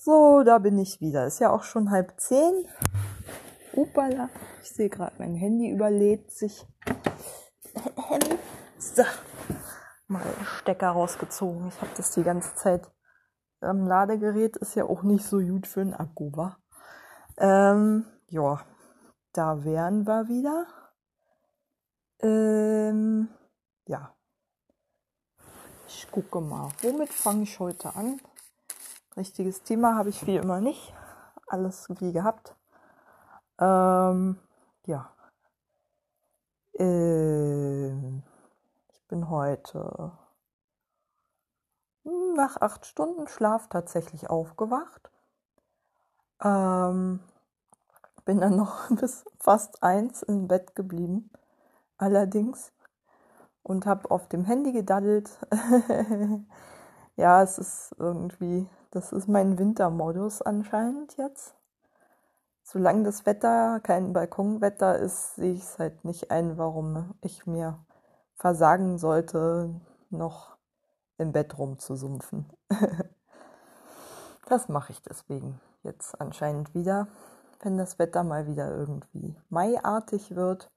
So, da bin ich wieder. Ist ja auch schon halb zehn. Upala. Ich sehe gerade, mein Handy überlädt sich. So. Mal Stecker rausgezogen. Ich habe das die ganze Zeit am Ladegerät. Ist ja auch nicht so gut für einen Akku, wa? Ähm, ja, da wären wir wieder. Ähm, ja. Ich gucke mal, womit fange ich heute an? Richtiges Thema habe ich wie immer nicht. Alles wie gehabt. Ähm, ja. Ähm, ich bin heute nach acht Stunden Schlaf tatsächlich aufgewacht. Ähm, bin dann noch bis fast eins im Bett geblieben. Allerdings. Und habe auf dem Handy gedaddelt. ja, es ist irgendwie das ist mein Wintermodus anscheinend jetzt. Solange das Wetter kein Balkonwetter ist, sehe ich es halt nicht ein, warum ich mir versagen sollte, noch im Bett rumzusumpfen. das mache ich deswegen jetzt anscheinend wieder, wenn das Wetter mal wieder irgendwie maiartig wird,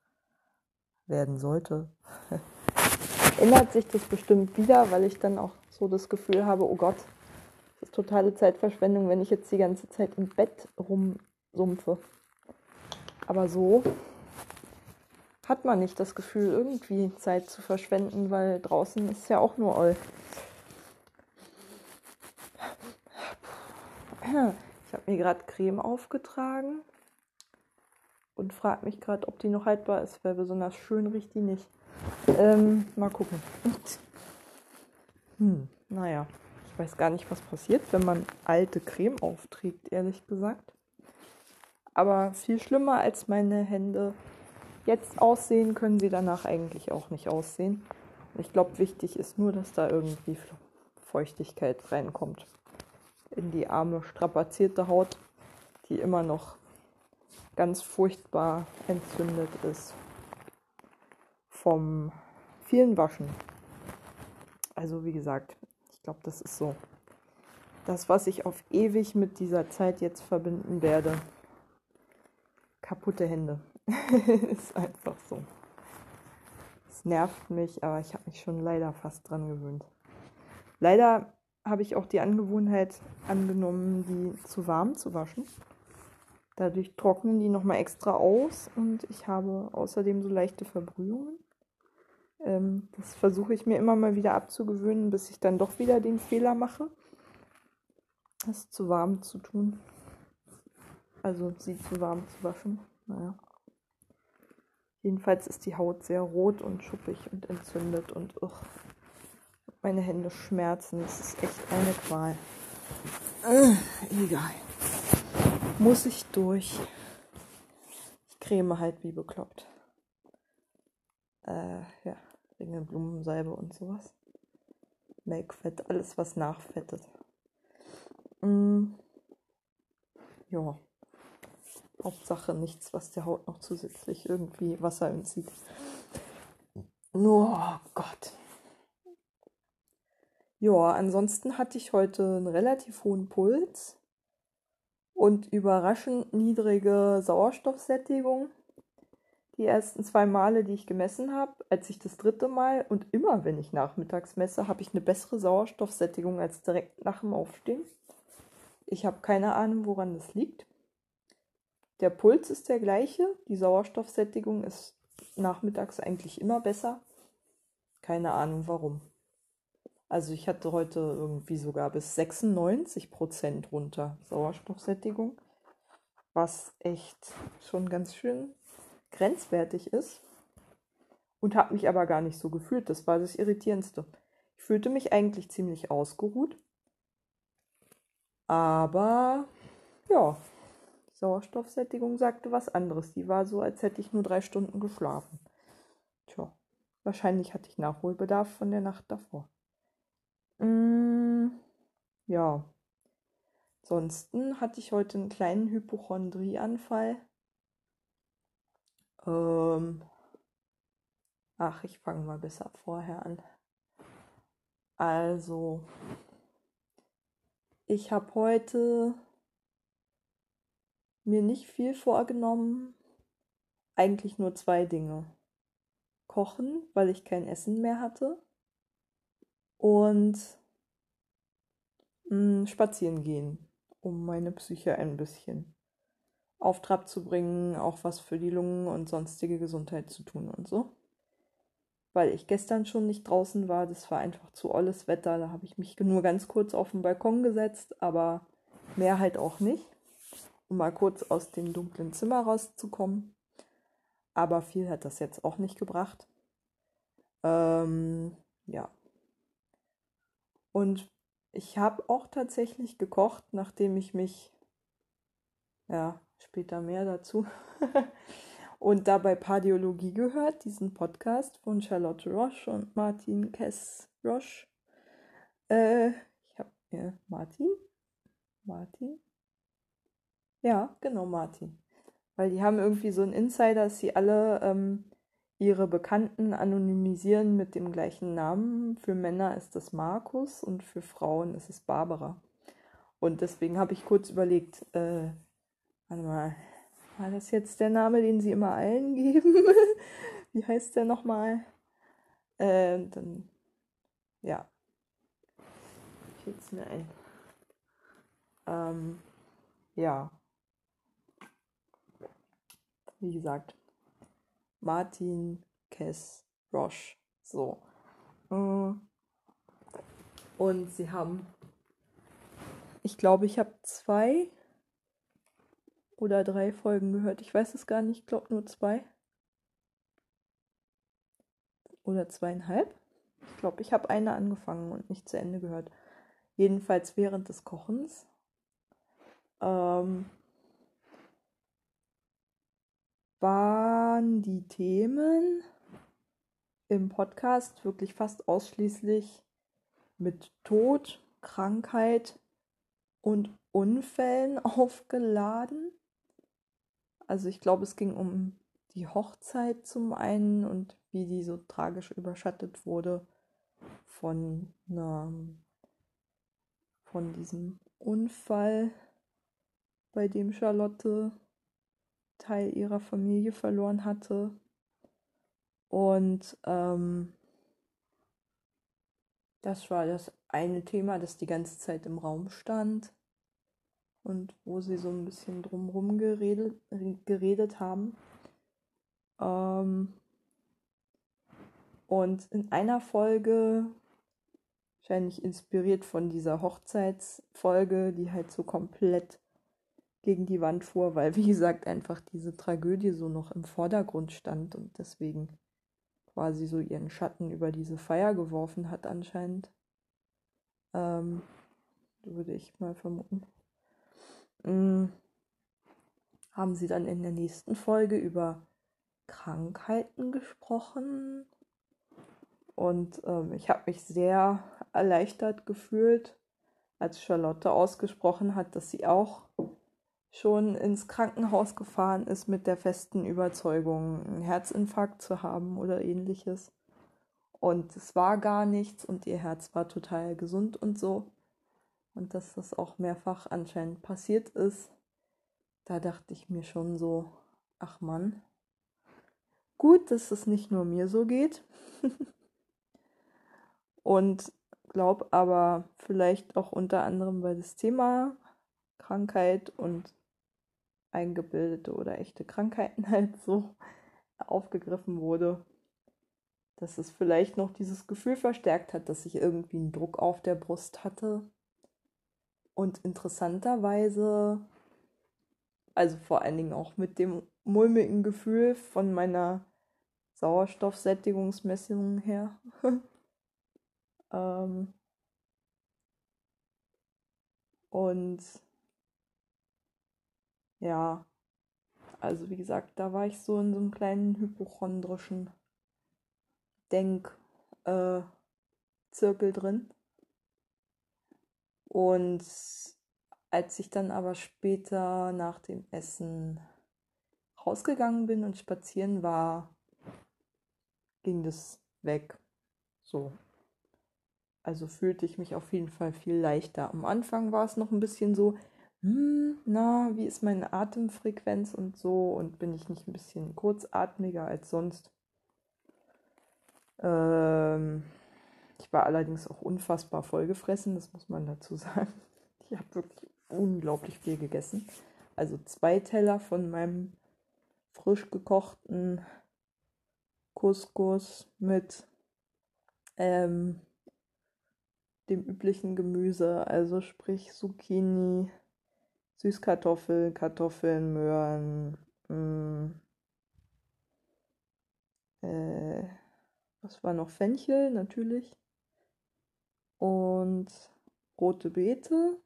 werden sollte. Ändert sich das bestimmt wieder, weil ich dann auch so das Gefühl habe, oh Gott, das ist totale Zeitverschwendung, wenn ich jetzt die ganze Zeit im Bett rumsumpfe. Aber so hat man nicht das Gefühl, irgendwie Zeit zu verschwenden, weil draußen ist ja auch nur Oll. Ich habe mir gerade Creme aufgetragen und frage mich gerade, ob die noch haltbar ist, weil besonders schön riecht die nicht. Ähm, mal gucken. Hm, naja weiß gar nicht, was passiert, wenn man alte Creme aufträgt, ehrlich gesagt. Aber viel schlimmer als meine Hände jetzt aussehen, können sie danach eigentlich auch nicht aussehen. Ich glaube, wichtig ist nur, dass da irgendwie Feuchtigkeit reinkommt in die arme, strapazierte Haut, die immer noch ganz furchtbar entzündet ist vom vielen Waschen. Also wie gesagt, ich glaube, das ist so das, was ich auf ewig mit dieser Zeit jetzt verbinden werde. Kaputte Hände. ist einfach so. Es nervt mich, aber ich habe mich schon leider fast dran gewöhnt. Leider habe ich auch die Angewohnheit angenommen, die zu warm zu waschen. Dadurch trocknen die nochmal extra aus und ich habe außerdem so leichte Verbrühungen. Ähm, das versuche ich mir immer mal wieder abzugewöhnen, bis ich dann doch wieder den Fehler mache, es zu warm zu tun. Also sie zu warm zu waschen. Naja. Jedenfalls ist die Haut sehr rot und schuppig und entzündet und ugh, meine Hände schmerzen. Das ist echt eine Qual. Äh, egal. Muss ich durch. Ich creme halt wie bekloppt. Äh, ja. Ringe, Blumensalbe und sowas. Make-Fett, alles was nachfettet. Mm. Ja. Hauptsache nichts, was der Haut noch zusätzlich irgendwie Wasser entzieht. Oh Gott. Ja, ansonsten hatte ich heute einen relativ hohen Puls und überraschend niedrige Sauerstoffsättigung die ersten zwei Male, die ich gemessen habe, als ich das dritte Mal und immer, wenn ich nachmittags messe, habe ich eine bessere Sauerstoffsättigung als direkt nach dem Aufstehen. Ich habe keine Ahnung, woran das liegt. Der Puls ist der gleiche, die Sauerstoffsättigung ist nachmittags eigentlich immer besser. Keine Ahnung warum. Also ich hatte heute irgendwie sogar bis 96 Prozent runter Sauerstoffsättigung, was echt schon ganz schön grenzwertig ist und habe mich aber gar nicht so gefühlt. Das war das Irritierendste. Ich fühlte mich eigentlich ziemlich ausgeruht, aber ja, Sauerstoffsättigung sagte was anderes. Die war so, als hätte ich nur drei Stunden geschlafen. Tja, wahrscheinlich hatte ich Nachholbedarf von der Nacht davor. Mm, ja. Ansonsten hatte ich heute einen kleinen Hypochondrieanfall ähm, ach, ich fange mal besser vorher an. Also, ich habe heute mir nicht viel vorgenommen. Eigentlich nur zwei Dinge. Kochen, weil ich kein Essen mehr hatte. Und mh, mm, spazieren gehen, um meine Psyche ein bisschen auf Trab zu bringen, auch was für die Lungen und sonstige Gesundheit zu tun und so. Weil ich gestern schon nicht draußen war, das war einfach zu olles Wetter, da habe ich mich nur ganz kurz auf den Balkon gesetzt, aber mehr halt auch nicht, um mal kurz aus dem dunklen Zimmer rauszukommen. Aber viel hat das jetzt auch nicht gebracht. Ähm, ja. Und ich habe auch tatsächlich gekocht, nachdem ich mich ja, später mehr dazu. und dabei Pardiologie gehört, diesen Podcast von Charlotte Roche und Martin Kess Roche. Äh, ich habe ja, Martin? Martin? Ja, genau, Martin. Weil die haben irgendwie so einen Insider, dass sie alle ähm, ihre Bekannten anonymisieren mit dem gleichen Namen. Für Männer ist es Markus und für Frauen ist es Barbara. Und deswegen habe ich kurz überlegt, äh, Warte mal. War das jetzt der Name, den sie immer allen geben? Wie heißt der nochmal? Äh, dann. Ja. Ich jetzt mir ein. Ähm, ja. Wie gesagt. Martin Kess Roche. So. Äh, und sie haben. Ich glaube, ich habe zwei oder drei Folgen gehört. Ich weiß es gar nicht, ich glaube nur zwei. Oder zweieinhalb. Ich glaube, ich habe eine angefangen und nicht zu Ende gehört. Jedenfalls während des Kochens. Ähm, waren die Themen im Podcast wirklich fast ausschließlich mit Tod, Krankheit und Unfällen aufgeladen. Also ich glaube, es ging um die Hochzeit zum einen und wie die so tragisch überschattet wurde von einer, von diesem Unfall, bei dem Charlotte Teil ihrer Familie verloren hatte. Und ähm, das war das eine Thema, das die ganze Zeit im Raum stand und wo sie so ein bisschen drumherum geredet, geredet haben. Ähm und in einer Folge, wahrscheinlich inspiriert von dieser Hochzeitsfolge, die halt so komplett gegen die Wand fuhr, weil wie gesagt einfach diese Tragödie so noch im Vordergrund stand und deswegen quasi so ihren Schatten über diese Feier geworfen hat anscheinend. Ähm, würde ich mal vermuten. Mm, haben sie dann in der nächsten Folge über Krankheiten gesprochen. Und ähm, ich habe mich sehr erleichtert gefühlt, als Charlotte ausgesprochen hat, dass sie auch schon ins Krankenhaus gefahren ist mit der festen Überzeugung, einen Herzinfarkt zu haben oder ähnliches. Und es war gar nichts und ihr Herz war total gesund und so und dass das auch mehrfach anscheinend passiert ist, da dachte ich mir schon so, ach Mann, gut, dass es nicht nur mir so geht. und glaube aber vielleicht auch unter anderem, weil das Thema Krankheit und eingebildete oder echte Krankheiten halt so aufgegriffen wurde, dass es vielleicht noch dieses Gefühl verstärkt hat, dass ich irgendwie einen Druck auf der Brust hatte, und interessanterweise, also vor allen Dingen auch mit dem mulmigen Gefühl von meiner Sauerstoffsättigungsmessung her. ähm, und ja, also wie gesagt, da war ich so in so einem kleinen hypochondrischen Denkzirkel äh, drin. Und als ich dann aber später nach dem Essen rausgegangen bin und spazieren war, ging das weg. So. Also fühlte ich mich auf jeden Fall viel leichter. Am Anfang war es noch ein bisschen so, hm, na, wie ist meine Atemfrequenz und so und bin ich nicht ein bisschen kurzatmiger als sonst. Ähm, ich war allerdings auch unfassbar vollgefressen, das muss man dazu sagen. Ich habe wirklich unglaublich viel gegessen. Also zwei Teller von meinem frisch gekochten Couscous mit ähm, dem üblichen Gemüse, also sprich Zucchini, Süßkartoffel, Kartoffeln, Möhren, mh, mm, äh, was war noch? Fenchel natürlich und rote Beete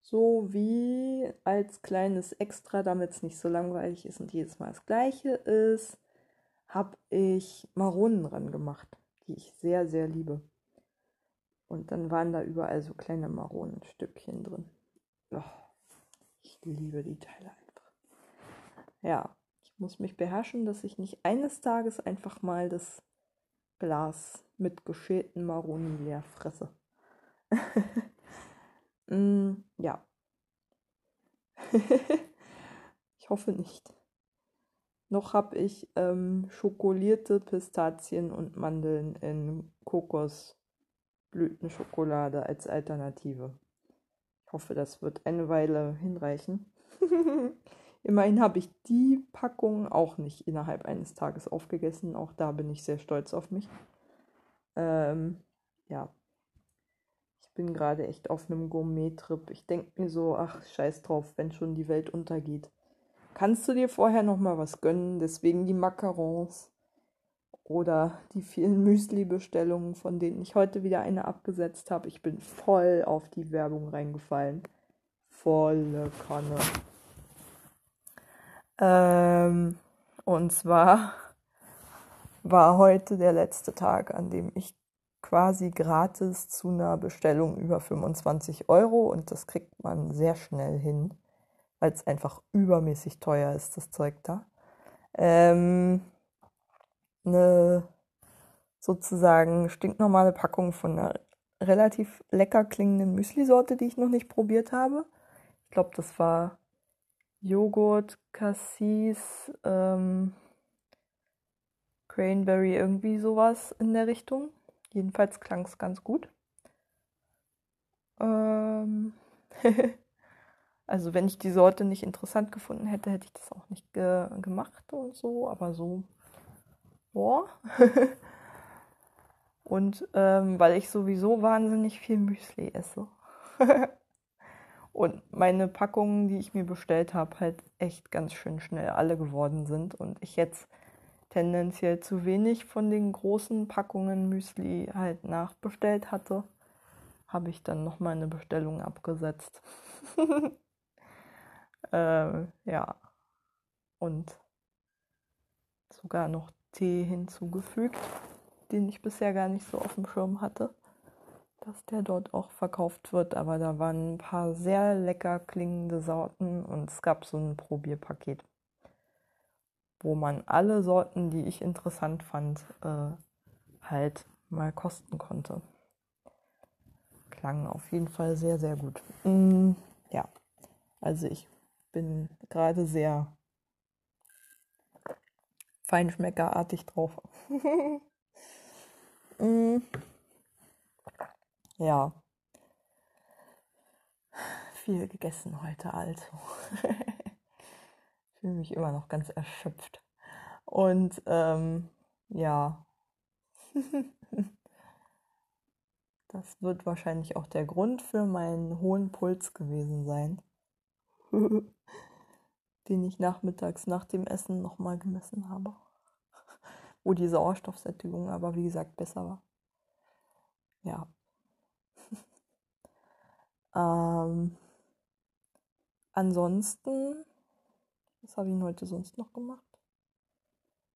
sowie als kleines Extra, damit es nicht so langweilig ist und jedes Mal das gleiche ist, habe ich Maronen dran gemacht, die ich sehr, sehr liebe. Und dann waren da überall so kleine Maronenstückchen drin. Oh, ich liebe die Teile einfach. Ja, ich muss mich beherrschen, dass ich nicht eines Tages einfach mal das Glas mit geschälten Maronen leer fresse. mm, ja. ich hoffe nicht. Noch habe ich ähm, schokolierte Pistazien und Mandeln in Kokosblütenschokolade als Alternative. Ich hoffe, das wird eine Weile hinreichen. Immerhin habe ich die Packung auch nicht innerhalb eines Tages aufgegessen. Auch da bin ich sehr stolz auf mich. Ähm, ja. Ich bin gerade echt auf einem Gourmet-Trip. Ich denke mir so, ach, scheiß drauf, wenn schon die Welt untergeht kannst du dir vorher noch mal was gönnen. Deswegen die Macarons oder die vielen Müsli-Bestellungen, von denen ich heute wieder eine abgesetzt habe. Ich bin voll auf die Werbung reingefallen. Volle Kanne. Ähm, und zwar war heute der letzte Tag, an dem ich quasi gratis zu einer Bestellung über 25 Euro und das kriegt man sehr schnell hin weil es einfach übermäßig teuer ist, das Zeug da. Ähm, eine sozusagen stinknormale Packung von einer relativ lecker klingenden Müsli-Sorte, die ich noch nicht probiert habe. Ich glaube, das war Joghurt, Cassis, ähm, Cranberry, irgendwie sowas in der Richtung. Jedenfalls klang es ganz gut. Ähm Also wenn ich die Sorte nicht interessant gefunden hätte, hätte ich das auch nicht ge gemacht und so, aber so, boah. und ähm, weil ich sowieso wahnsinnig viel Müsli esse. und meine Packungen, die ich mir bestellt habe, halt echt ganz schön schnell alle geworden sind und ich jetzt tendenziell zu wenig von den großen Packungen Müsli halt nachbestellt hatte, habe ich dann noch mal eine Bestellung abgesetzt. Äh, ja. Und sogar noch Tee hinzugefügt, den ich bisher gar nicht so auf dem Schirm hatte, dass der dort auch verkauft wird. Aber da waren ein paar sehr lecker klingende Sorten und es gab so ein Probierpaket, wo man alle Sorten, die ich interessant fand, äh, halt mal kosten konnte. Klang auf jeden Fall sehr, sehr gut. Mm, ja, also ich bin gerade sehr feinschmeckerartig drauf. mm. Ja. Viel gegessen heute also. ich fühle mich immer noch ganz erschöpft. Und ähm, ja. das wird wahrscheinlich auch der Grund für meinen hohen Puls gewesen sein. den ich nachmittags nach dem Essen nochmal gemessen habe. Wo die Sauerstoffsättigung aber wie gesagt besser war. Ja. Ähm, ansonsten, was habe ich heute sonst noch gemacht?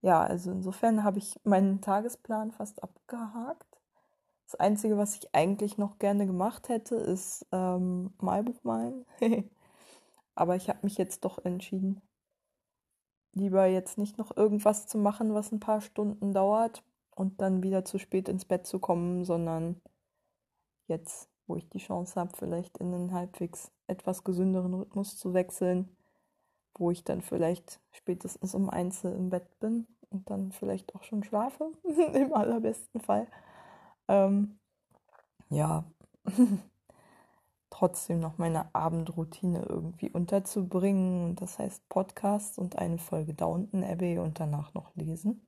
Ja, also insofern habe ich meinen Tagesplan fast abgehakt. Das Einzige, was ich eigentlich noch gerne gemacht hätte, ist ähm, Malbuch malen. Aber ich habe mich jetzt doch entschieden, lieber jetzt nicht noch irgendwas zu machen, was ein paar Stunden dauert und dann wieder zu spät ins Bett zu kommen, sondern jetzt, wo ich die Chance habe, vielleicht in einen halbwegs etwas gesünderen Rhythmus zu wechseln, wo ich dann vielleicht spätestens um eins im Bett bin und dann vielleicht auch schon schlafe, im allerbesten Fall. Ähm, ja, trotzdem noch meine Abendroutine irgendwie unterzubringen. Das heißt Podcast und eine Folge Downton Abbey und danach noch lesen.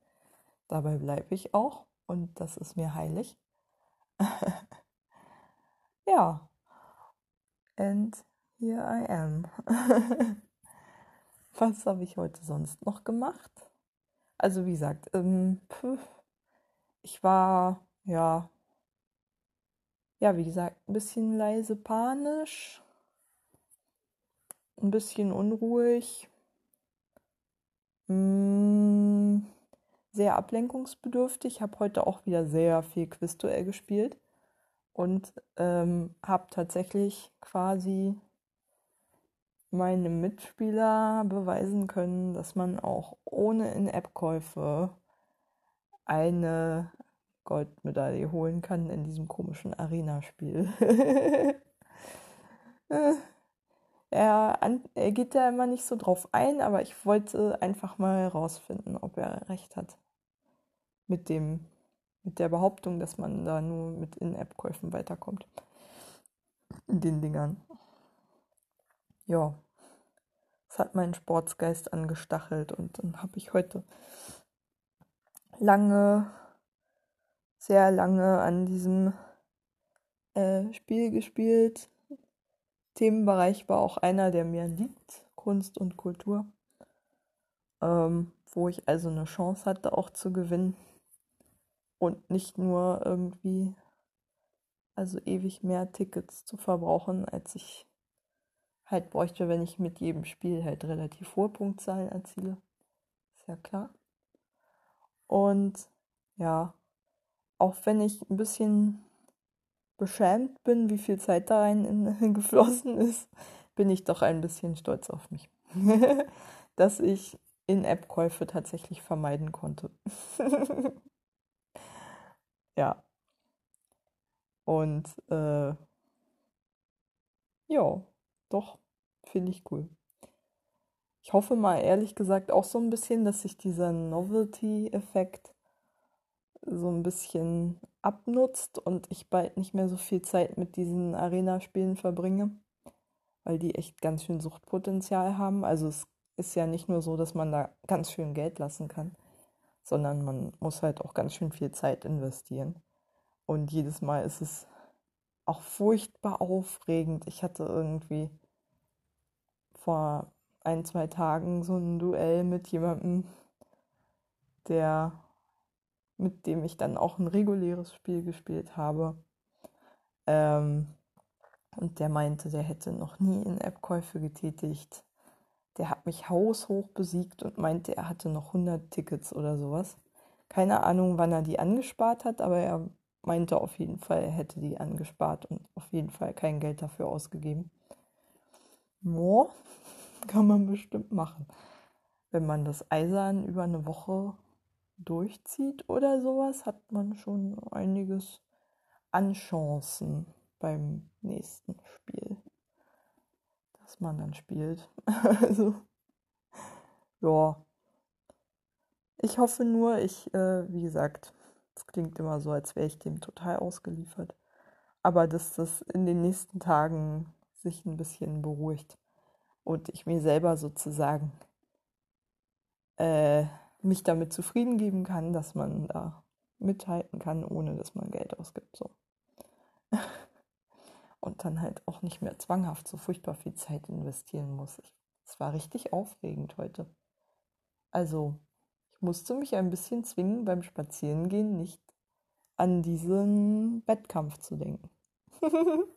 Dabei bleibe ich auch und das ist mir heilig. ja. And here I am. Was habe ich heute sonst noch gemacht? Also wie gesagt, ähm, ich war ja ja, wie gesagt, ein bisschen leise panisch, ein bisschen unruhig, mm, sehr ablenkungsbedürftig. Habe heute auch wieder sehr viel Quizduell gespielt und ähm, habe tatsächlich quasi meinem Mitspieler beweisen können, dass man auch ohne In-App-Käufe eine Goldmedaille holen kann in diesem komischen Arena-Spiel. er, er geht da immer nicht so drauf ein, aber ich wollte einfach mal herausfinden, ob er recht hat. Mit dem, mit der Behauptung, dass man da nur mit In-App-Käufen weiterkommt. In den Dingern. Ja. Das hat meinen Sportsgeist angestachelt und dann habe ich heute lange sehr lange an diesem äh, Spiel gespielt. Themenbereich war auch einer, der mir liegt, Kunst und Kultur, ähm, wo ich also eine Chance hatte, auch zu gewinnen und nicht nur irgendwie, also ewig mehr Tickets zu verbrauchen, als ich halt bräuchte, wenn ich mit jedem Spiel halt relativ hohe Punktzahlen erziele. Ist ja klar. Und ja, auch wenn ich ein bisschen beschämt bin, wie viel Zeit da rein geflossen ist, bin ich doch ein bisschen stolz auf mich, dass ich In-App-Käufe tatsächlich vermeiden konnte. ja. Und äh, ja, doch, finde ich cool. Ich hoffe mal ehrlich gesagt auch so ein bisschen, dass sich dieser Novelty-Effekt so ein bisschen abnutzt und ich bald nicht mehr so viel Zeit mit diesen Arena-Spielen verbringe, weil die echt ganz schön Suchtpotenzial haben. Also es ist ja nicht nur so, dass man da ganz schön Geld lassen kann, sondern man muss halt auch ganz schön viel Zeit investieren. Und jedes Mal ist es auch furchtbar aufregend. Ich hatte irgendwie vor ein, zwei Tagen so ein Duell mit jemandem, der mit dem ich dann auch ein reguläres Spiel gespielt habe. Ähm, und der meinte, der hätte noch nie In-App-Käufe getätigt. Der hat mich haushoch besiegt und meinte, er hatte noch 100 Tickets oder sowas. Keine Ahnung, wann er die angespart hat, aber er meinte auf jeden Fall, er hätte die angespart und auf jeden Fall kein Geld dafür ausgegeben. Boah, kann man bestimmt machen. Wenn man das eisern über eine Woche durchzieht oder sowas, hat man schon einiges an Chancen beim nächsten Spiel, man dann spielt. also, ja. Ich hoffe nur, ich, äh, wie gesagt, es klingt immer so, als wäre ich dem total ausgeliefert. Aber dass das in den nächsten Tagen sich ein bisschen beruhigt und ich mir selber sozusagen äh, mich damit zufrieden geben kann, dass man da mithalten kann, ohne dass man Geld ausgibt. So. Und dann halt auch nicht mehr zwanghaft so furchtbar viel Zeit investieren muss. Es war richtig aufregend heute. Also, ich musste mich ein bisschen zwingen, beim Spazierengehen nicht an diesen Wettkampf zu denken.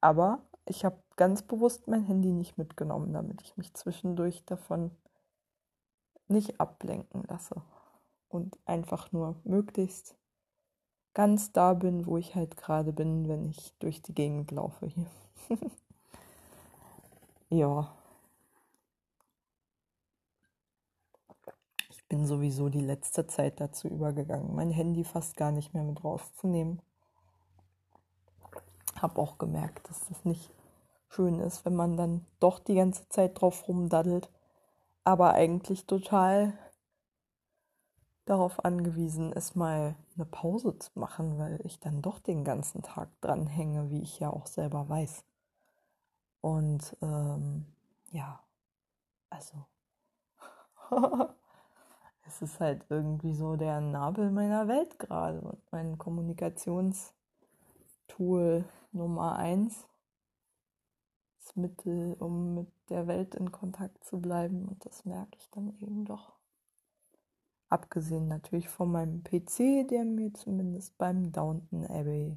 Aber ich habe ganz bewusst mein Handy nicht mitgenommen, damit ich mich zwischendurch davon nicht ablenken lasse und einfach nur möglichst ganz da bin, wo ich halt gerade bin, wenn ich durch die Gegend laufe hier. ja. Ich bin sowieso die letzte Zeit dazu übergegangen, mein Handy fast gar nicht mehr mit rauszunehmen. habe auch gemerkt, dass das nicht schön ist, wenn man dann doch die ganze Zeit drauf rumdaddelt, aber eigentlich total darauf angewiesen ist, mal eine Pause zu machen, weil ich dann doch den ganzen Tag dranhänge, wie ich ja auch selber weiß. Und ähm, ja, also es ist halt irgendwie so der Nabel meiner Welt gerade und mein Kommunikationstool Nummer eins. Das Mittel, um mit der Welt in Kontakt zu bleiben und das merke ich dann eben doch. Abgesehen natürlich von meinem PC, der mir zumindest beim Downton Abbey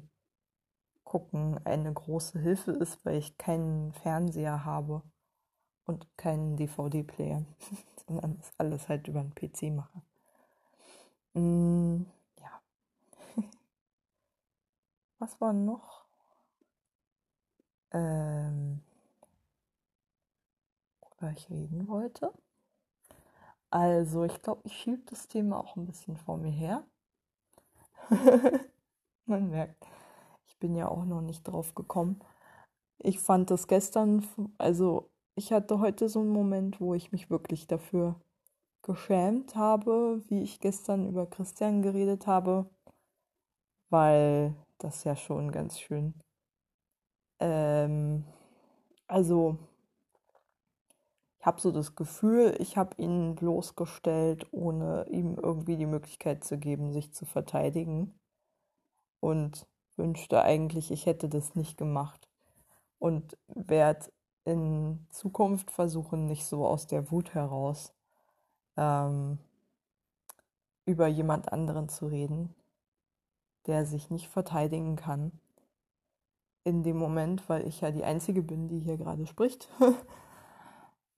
gucken eine große Hilfe ist, weil ich keinen Fernseher habe und keinen DVD-Player, sondern das alles halt über den PC mache. Mm, ja. Was war noch? Ähm, worüber ich reden wollte. Also, ich glaube, ich schiebe das Thema auch ein bisschen vor mir her. Man merkt, ich bin ja auch noch nicht drauf gekommen. Ich fand das gestern, also ich hatte heute so einen Moment, wo ich mich wirklich dafür geschämt habe, wie ich gestern über Christian geredet habe, weil das ja schon ganz schön. Ähm, also ich habe so das Gefühl, ich habe ihn bloßgestellt, ohne ihm irgendwie die Möglichkeit zu geben, sich zu verteidigen. Und wünschte eigentlich, ich hätte das nicht gemacht. Und werde in Zukunft versuchen, nicht so aus der Wut heraus ähm, über jemand anderen zu reden, der sich nicht verteidigen kann. In dem Moment, weil ich ja die Einzige bin, die hier gerade spricht.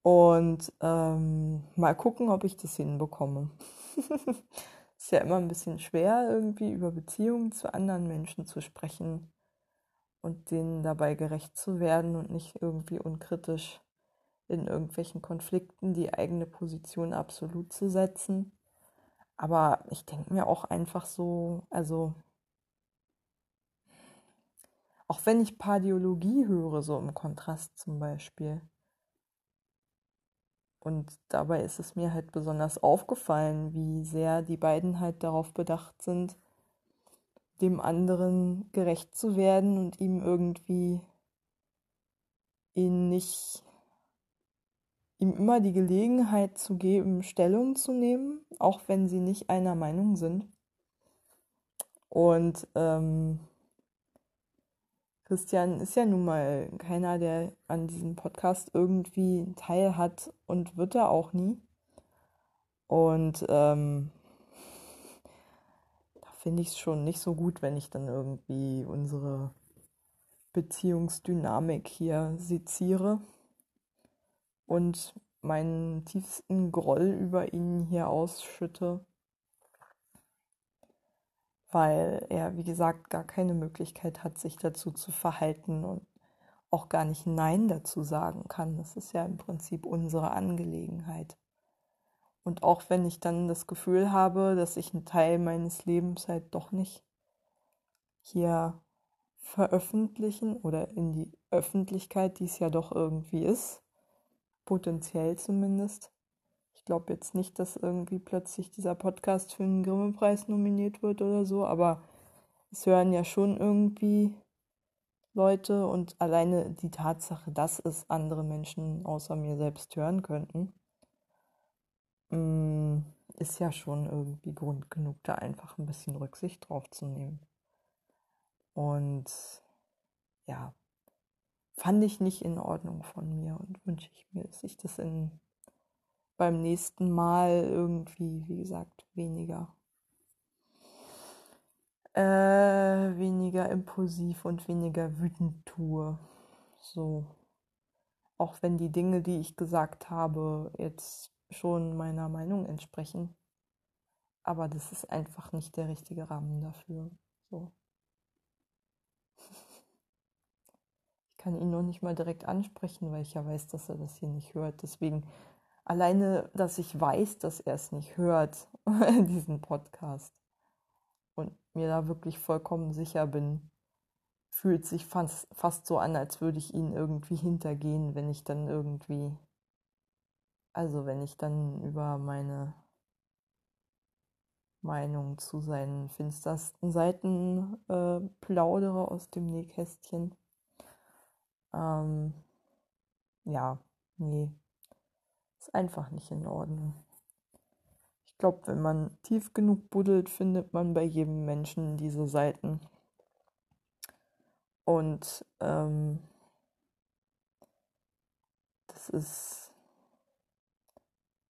Und ähm, mal gucken, ob ich das hinbekomme. ist ja immer ein bisschen schwer, irgendwie über Beziehungen zu anderen Menschen zu sprechen und denen dabei gerecht zu werden und nicht irgendwie unkritisch in irgendwelchen Konflikten die eigene Position absolut zu setzen. Aber ich denke mir auch einfach so, also auch wenn ich Pardiologie höre, so im Kontrast zum Beispiel, und dabei ist es mir halt besonders aufgefallen, wie sehr die beiden halt darauf bedacht sind, dem anderen gerecht zu werden und ihm irgendwie ihn nicht ihm immer die Gelegenheit zu geben, Stellung zu nehmen, auch wenn sie nicht einer Meinung sind. Und ähm, Christian ist ja nun mal keiner, der an diesem Podcast irgendwie Teil hat und wird er auch nie. Und ähm, da finde ich es schon nicht so gut, wenn ich dann irgendwie unsere Beziehungsdynamik hier seziere und meinen tiefsten Groll über ihn hier ausschütte weil er, wie gesagt, gar keine Möglichkeit hat, sich dazu zu verhalten und auch gar nicht Nein dazu sagen kann. Das ist ja im Prinzip unsere Angelegenheit. Und auch wenn ich dann das Gefühl habe, dass ich einen Teil meines Lebens halt doch nicht hier veröffentlichen oder in die Öffentlichkeit, die es ja doch irgendwie ist, potenziell zumindest, glaube jetzt nicht, dass irgendwie plötzlich dieser Podcast für einen Grimme-Preis nominiert wird oder so, aber es hören ja schon irgendwie Leute und alleine die Tatsache, dass es andere Menschen außer mir selbst hören könnten, mm, ist ja schon irgendwie Grund genug, da einfach ein bisschen Rücksicht drauf zu nehmen. Und ja, fand ich nicht in Ordnung von mir und wünsche ich mir, dass ich das in beim nächsten Mal irgendwie, wie gesagt, weniger. Äh, weniger impulsiv und weniger wütend tue. So. Auch wenn die Dinge, die ich gesagt habe, jetzt schon meiner Meinung entsprechen. Aber das ist einfach nicht der richtige Rahmen dafür. So. Ich kann ihn noch nicht mal direkt ansprechen, weil ich ja weiß, dass er das hier nicht hört. Deswegen alleine, dass ich weiß, dass er es nicht hört, diesen Podcast, und mir da wirklich vollkommen sicher bin, fühlt sich fast, fast so an, als würde ich ihnen irgendwie hintergehen, wenn ich dann irgendwie, also wenn ich dann über meine Meinung zu seinen finstersten Seiten äh, plaudere aus dem Nähkästchen. Ähm, ja, nee, ist einfach nicht in Ordnung. Ich glaube, wenn man tief genug buddelt, findet man bei jedem Menschen diese Seiten. Und ähm, das ist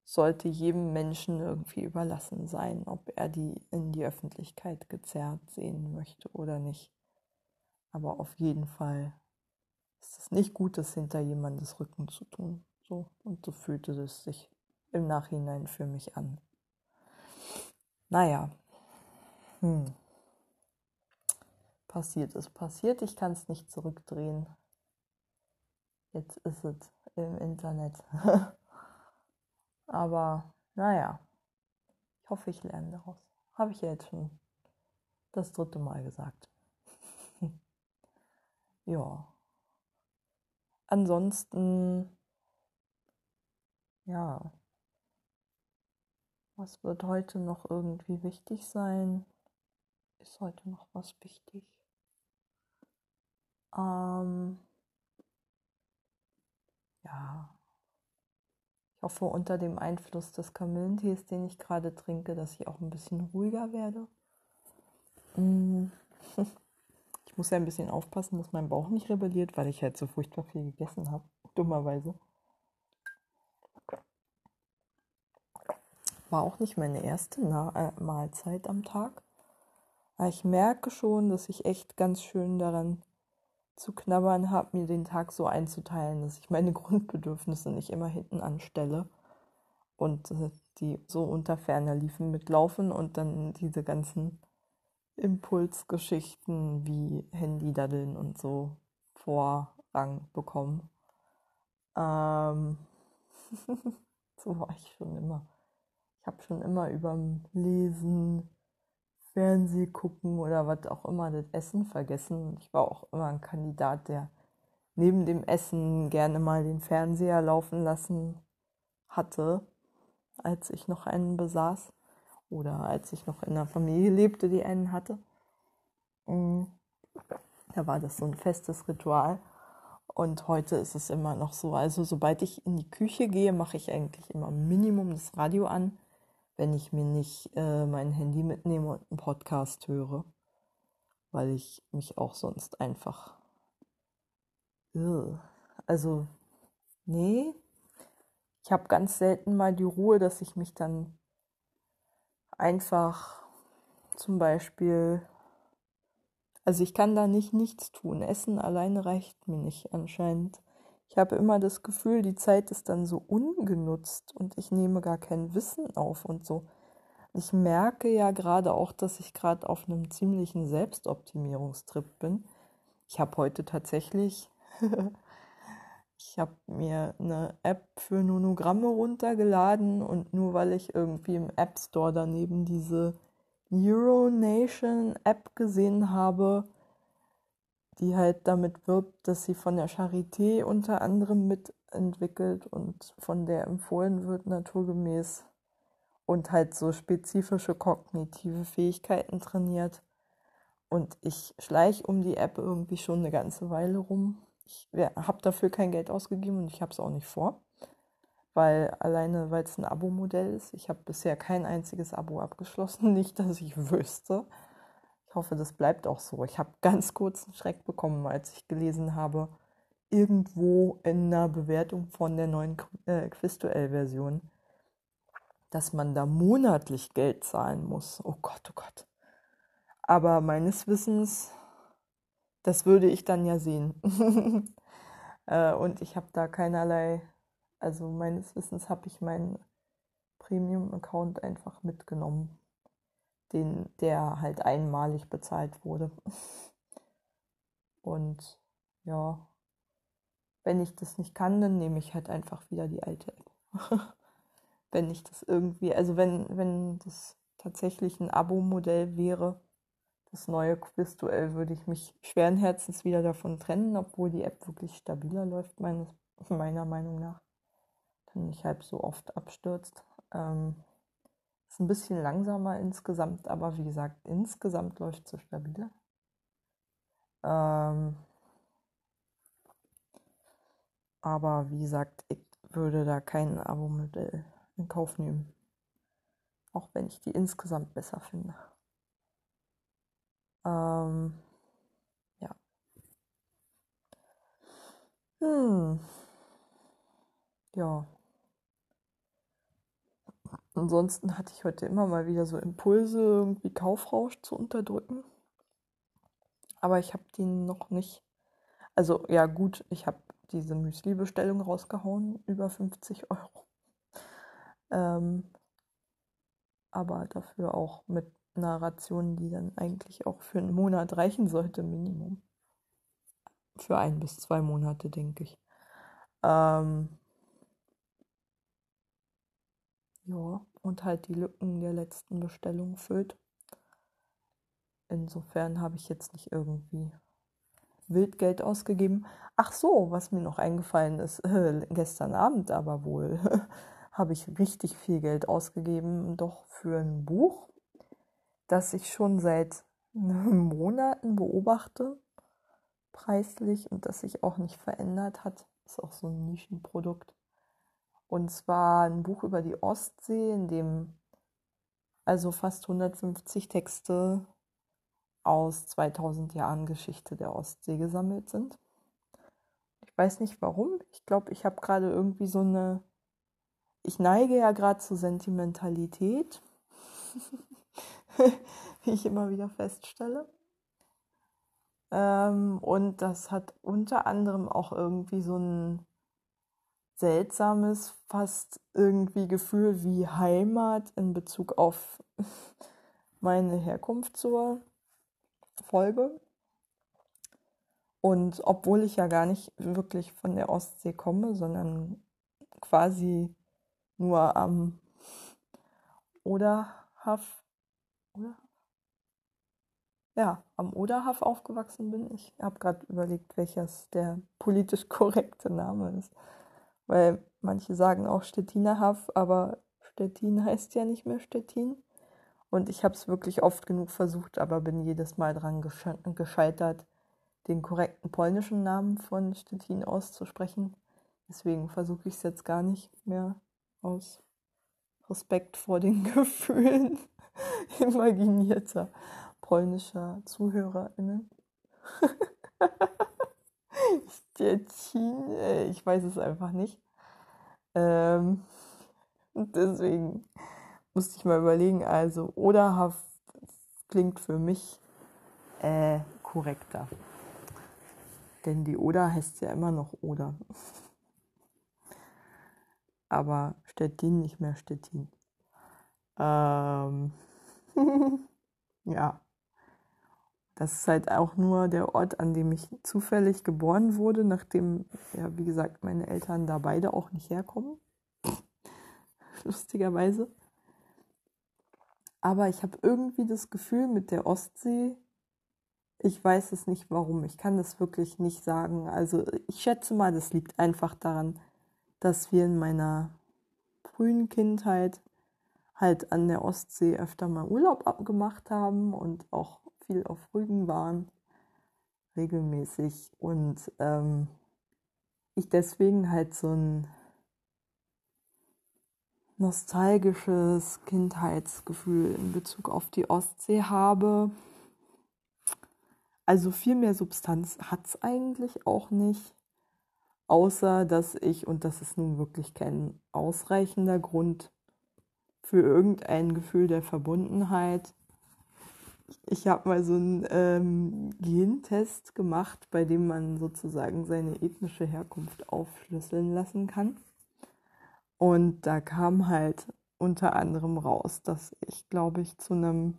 sollte jedem Menschen irgendwie überlassen sein, ob er die in die Öffentlichkeit gezerrt sehen möchte oder nicht. Aber auf jeden Fall ist es nicht gut, das hinter jemandes Rücken zu tun. So, und so fühlte es sich im Nachhinein für mich an. Naja, hm. passiert ist passiert, ich kann es nicht zurückdrehen. Jetzt ist es im Internet. Aber naja, ich hoffe, ich lerne daraus. Habe ich ja jetzt schon das dritte Mal gesagt. ja. Ansonsten, ja, was wird heute noch irgendwie wichtig sein? Ist heute noch was wichtig? Ähm, ja, ich hoffe unter dem Einfluss des Kamillentees, den ich gerade trinke, dass ich auch ein bisschen ruhiger werde. Mm. Ich muss ja ein bisschen aufpassen, dass mein Bauch nicht rebelliert, weil ich halt so furchtbar viel gegessen habe. Dummerweise. War auch nicht meine erste äh, Mahlzeit am Tag. Aber ich merke schon, dass ich echt ganz schön daran zu knabbern habe, mir den Tag so einzuteilen, dass ich meine Grundbedürfnisse nicht immer hinten anstelle und äh, die so unter ferner liefen mitlaufen und dann diese ganzen Impulsgeschichten wie Handy-Daddeln und so Vorrang bekommen. Ähm so war ich schon immer. Habe schon immer überm Lesen, Fernseh gucken oder was auch immer, das Essen vergessen. Ich war auch immer ein Kandidat, der neben dem Essen gerne mal den Fernseher laufen lassen hatte, als ich noch einen besaß oder als ich noch in einer Familie lebte, die einen hatte. Mm. Da war das so ein festes Ritual. Und heute ist es immer noch so. Also sobald ich in die Küche gehe, mache ich eigentlich immer Minimum das Radio an wenn ich mir nicht äh, mein Handy mitnehme und einen Podcast höre, weil ich mich auch sonst einfach. Also, nee, ich habe ganz selten mal die Ruhe, dass ich mich dann einfach zum Beispiel, also ich kann da nicht nichts tun. Essen alleine reicht mir nicht anscheinend. Ich habe immer das Gefühl, die Zeit ist dann so ungenutzt und ich nehme gar kein Wissen auf und so. Ich merke ja gerade auch, dass ich gerade auf einem ziemlichen Selbstoptimierungstrip bin. Ich habe heute tatsächlich, ich habe mir eine App für Nonogramme runtergeladen und nur weil ich irgendwie im App Store daneben diese Neuronation App gesehen habe, die halt damit wirbt, dass sie von der Charité unter anderem mitentwickelt und von der empfohlen wird, naturgemäß und halt so spezifische kognitive Fähigkeiten trainiert. Und ich schleiche um die App irgendwie schon eine ganze Weile rum. Ich habe dafür kein Geld ausgegeben und ich habe es auch nicht vor, weil alleine, weil es ein Abo-Modell ist. Ich habe bisher kein einziges Abo abgeschlossen, nicht, dass ich wüsste hoffe, das bleibt auch so. Ich habe ganz kurz einen Schreck bekommen, als ich gelesen habe, irgendwo in einer Bewertung von der neuen äh, Quizduell-Version, dass man da monatlich Geld zahlen muss. Oh Gott, oh Gott. Aber meines Wissens, das würde ich dann ja sehen. äh, und ich habe da keinerlei, also meines Wissens habe ich meinen Premium-Account einfach mitgenommen den, der halt einmalig bezahlt wurde. Und ja, wenn ich das nicht kann, dann nehme ich halt einfach wieder die alte App. wenn ich das irgendwie, also wenn, wenn das tatsächlich ein Abo-Modell wäre, das neue Quizduell würde ich mich schweren Herzens wieder davon trennen, obwohl die App wirklich stabiler läuft, meines, meiner Meinung nach. Dann nicht halb so oft abstürzt. Ähm, ist ein bisschen langsamer insgesamt, aber wie gesagt, insgesamt läuft sie stabiler. Ähm, aber wie gesagt, ich würde da kein Abo-Modell in Kauf nehmen. Auch wenn ich die insgesamt besser finde. Ähm, ja. Hm. Ja. Ansonsten hatte ich heute immer mal wieder so Impulse, irgendwie Kaufrausch zu unterdrücken. Aber ich habe die noch nicht. Also ja gut, ich habe diese Müsli-Bestellung rausgehauen, über 50 Euro. Ähm, aber dafür auch mit einer Ration, die dann eigentlich auch für einen Monat reichen sollte, Minimum. Für ein bis zwei Monate, denke ich. Ähm, ja, und halt die Lücken der letzten Bestellung füllt. Insofern habe ich jetzt nicht irgendwie Wildgeld ausgegeben. Ach so, was mir noch eingefallen ist, äh, gestern Abend aber wohl, habe ich richtig viel Geld ausgegeben, doch für ein Buch, das ich schon seit Monaten beobachte, preislich und das sich auch nicht verändert hat. Ist auch so ein Nischenprodukt. Und zwar ein Buch über die Ostsee, in dem also fast 150 Texte aus 2000 Jahren Geschichte der Ostsee gesammelt sind. Ich weiß nicht warum. Ich glaube, ich habe gerade irgendwie so eine. Ich neige ja gerade zur Sentimentalität, wie ich immer wieder feststelle. Ähm, und das hat unter anderem auch irgendwie so ein seltsames, fast irgendwie Gefühl wie Heimat in Bezug auf meine Herkunft zur Folge. Und obwohl ich ja gar nicht wirklich von der Ostsee komme, sondern quasi nur am Oderhaf, oder? Ja, am Oderhaf aufgewachsen bin. Ich habe gerade überlegt, welches der politisch korrekte Name ist. Weil manche sagen auch Stettiner aber Stettin heißt ja nicht mehr Stettin. Und ich habe es wirklich oft genug versucht, aber bin jedes Mal dran gescheitert, den korrekten polnischen Namen von Stettin auszusprechen. Deswegen versuche ich es jetzt gar nicht mehr aus Respekt vor den Gefühlen imaginierter polnischer ZuhörerInnen. Stettin, äh, ich weiß es einfach nicht. Ähm, deswegen musste ich mal überlegen, also oderhaft klingt für mich äh, korrekter. Denn die Oder heißt ja immer noch Oder. Aber Stettin nicht mehr Stettin. Ähm, ja. Das ist halt auch nur der Ort, an dem ich zufällig geboren wurde, nachdem, ja, wie gesagt, meine Eltern da beide auch nicht herkommen. Lustigerweise. Aber ich habe irgendwie das Gefühl mit der Ostsee, ich weiß es nicht warum, ich kann das wirklich nicht sagen. Also ich schätze mal, das liegt einfach daran, dass wir in meiner frühen Kindheit halt an der Ostsee öfter mal Urlaub abgemacht haben und auch viel auf Rügen waren, regelmäßig. Und ähm, ich deswegen halt so ein nostalgisches Kindheitsgefühl in Bezug auf die Ostsee habe. Also viel mehr Substanz hat es eigentlich auch nicht, außer dass ich, und das ist nun wirklich kein ausreichender Grund für irgendein Gefühl der Verbundenheit, ich habe mal so einen ähm, Gentest gemacht, bei dem man sozusagen seine ethnische Herkunft aufschlüsseln lassen kann. Und da kam halt unter anderem raus, dass ich, glaube ich, zu einem,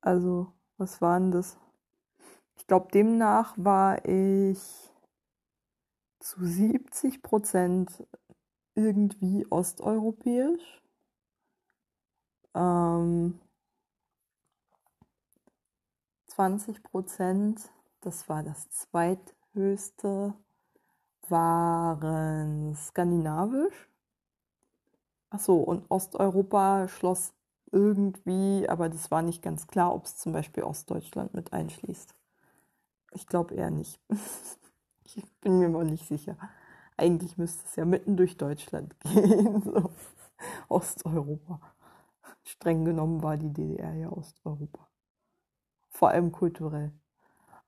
also, was war denn das? Ich glaube, demnach war ich zu 70 Prozent irgendwie osteuropäisch. Ähm, 20 Prozent, das war das zweithöchste, waren skandinavisch. Achso, und Osteuropa schloss irgendwie, aber das war nicht ganz klar, ob es zum Beispiel Ostdeutschland mit einschließt. Ich glaube eher nicht. ich bin mir mal nicht sicher. Eigentlich müsste es ja mitten durch Deutschland gehen. So. Osteuropa. Streng genommen war die DDR ja Osteuropa. Vor allem kulturell.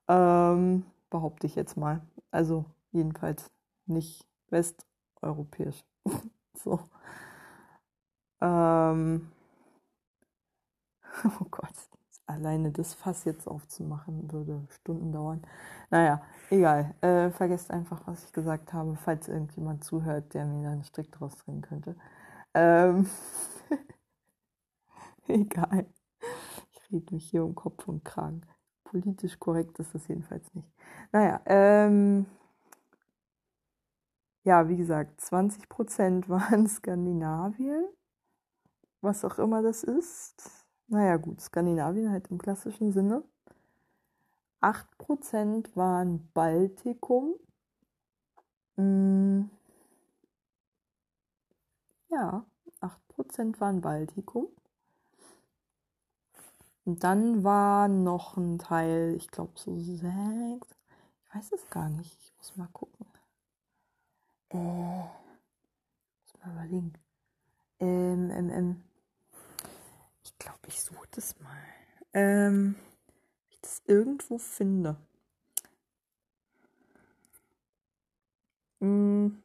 Ähm, behaupte ich jetzt mal. Also jedenfalls nicht westeuropäisch. so. Ähm, oh Gott, alleine das Fass jetzt aufzumachen würde Stunden dauern. Naja, egal. Äh, vergesst einfach, was ich gesagt habe, falls irgendjemand zuhört, der mir da einen Strick draus drehen könnte. Ähm, egal. Rede mich hier um Kopf und Kragen. Politisch korrekt ist das jedenfalls nicht. Naja, ähm, ja, wie gesagt, 20% waren Skandinavien was auch immer das ist. Naja gut, Skandinavien halt im klassischen Sinne. 8% waren Baltikum. Hm. Ja, 8% waren Baltikum. Und dann war noch ein Teil, ich glaube so sechs. Ich weiß es gar nicht. Ich muss mal gucken. Äh, muss mal überlegen. Ähm, ähm, ähm. Ich glaube, ich suche das mal. Ähm, ob ich das irgendwo finde. Hm.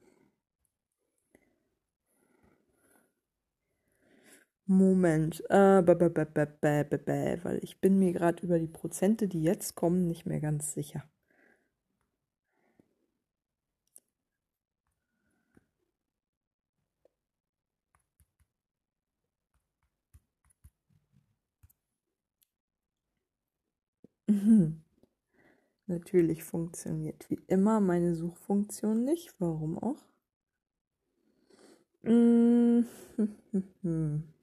Moment, äh, bäh, bäh, bäh, weil ich bin mir gerade über die Prozente, die jetzt kommen, nicht mehr ganz sicher. Natürlich funktioniert wie immer meine Suchfunktion nicht. Warum auch?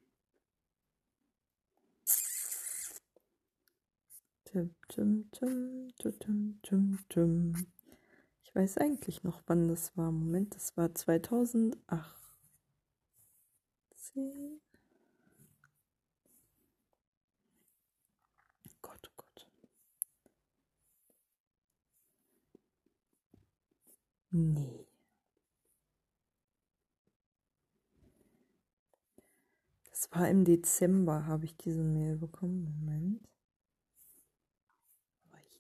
Ich weiß eigentlich noch, wann das war. Moment, das war 2008. Nee. Das war im Dezember, habe ich diese Mail bekommen. Moment.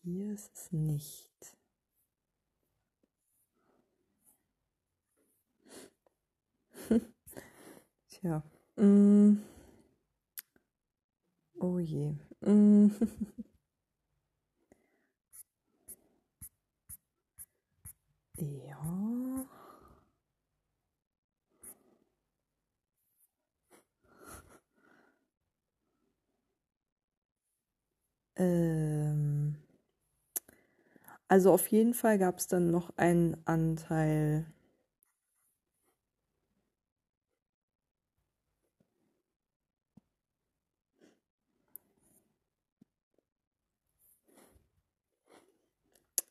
Hier ist es nicht. Tja. Mm. Oh je. Mm. Ja. Ähm, also auf jeden Fall gab es dann noch einen Anteil.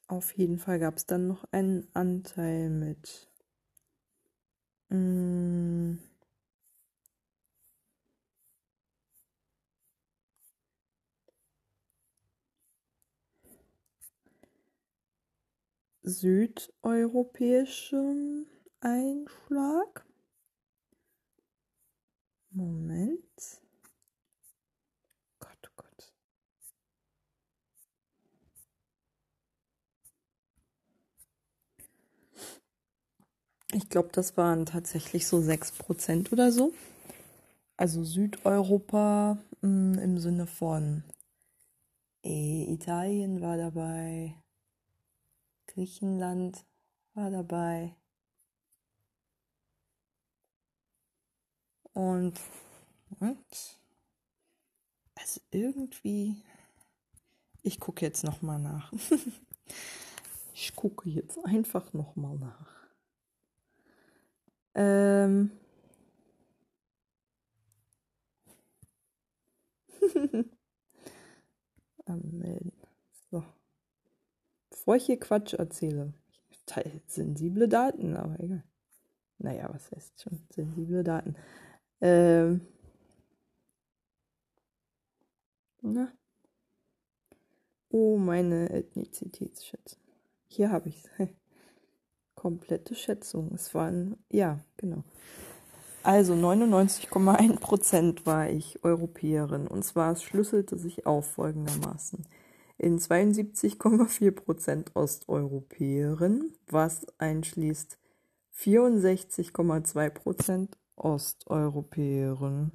Auf jeden Fall gab es dann noch einen Anteil mit mm, südeuropäischem Einschlag. Moment. Ich glaube, das waren tatsächlich so 6% oder so. Also Südeuropa mh, mm, im Sinne von äh, Italien war dabei, Griechenland war dabei. Und, und also irgendwie, ich gucke jetzt noch mal nach. ich gucke jetzt einfach noch mal nach. Ähm. Anmelden. Bevor ich hier Quatsch erzähle, sensible Daten, aber egal. Naja, was heißt schon sensible Daten? Ähm, na. Oh, meine Ethnizitätsschätzung. Hier habe ich es. Komplette Schätzung. Es waren, ja, genau. Also 99,1% war ich Europäerin. Und zwar schlüsselte sich auf folgendermaßen. In 72,4% Osteuropäerin, was einschließt 64,2% Osteuropäerin.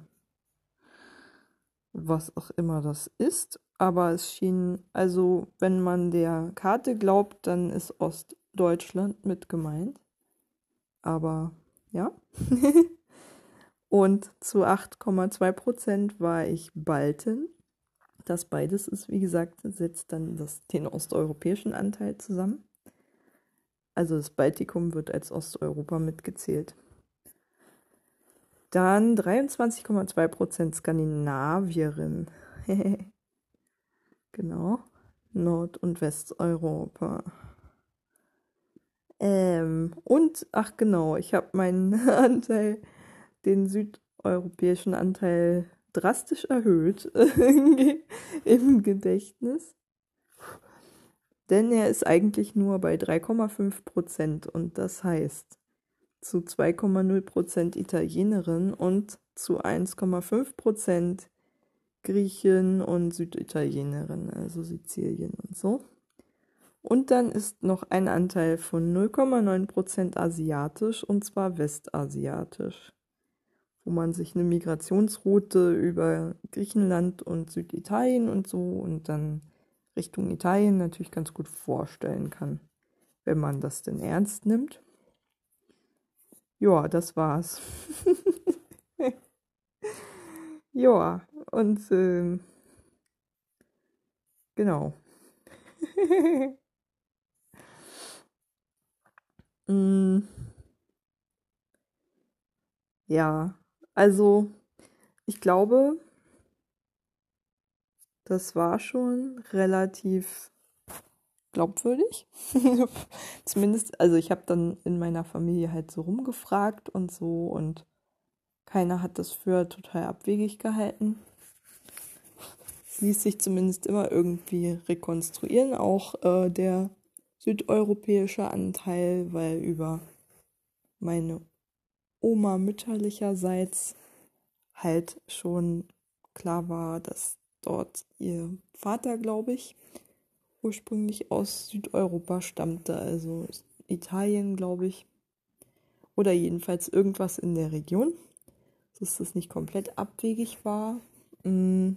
Was auch immer das ist. Aber es schien, also wenn man der Karte glaubt, dann ist Ostdeutschland mit gemeint. Aber ja. Und zu 8,2% war ich Balten. Das beides ist, wie gesagt, setzt dann das, den osteuropäischen Anteil zusammen. Also das Baltikum wird als Osteuropa mitgezählt. Dann 23,2% Skandinavierin. genau. Nord- und Westeuropa. Ähm, und, ach genau, ich habe meinen Anteil, den südeuropäischen Anteil drastisch erhöht im Gedächtnis. Denn er ist eigentlich nur bei 3,5 Prozent und das heißt zu 2,0 Prozent Italienerin und zu 1,5 Prozent Griechen und Süditalienerin, also Sizilien und so. Und dann ist noch ein Anteil von 0,9 Prozent asiatisch und zwar westasiatisch wo man sich eine Migrationsroute über Griechenland und Süditalien und so und dann Richtung Italien natürlich ganz gut vorstellen kann, wenn man das denn ernst nimmt. Ja, das war's. ja, und äh, genau. mm. Ja, also, ich glaube, das war schon relativ glaubwürdig. Zumindest, also ich habe dann in meiner Familie halt so rumgefragt und so und keiner hat das für total abwegig gehalten. Ließ sich zumindest immer irgendwie rekonstruieren, auch äh, der südeuropäische Anteil, weil über meine Oma mütterlicherseits halt schon klar war, dass dort ihr Vater, glaube ich, ursprünglich aus Südeuropa stammte, also Italien, glaube ich. Oder jedenfalls irgendwas in der Region, dass das nicht komplett abwegig war. Mm,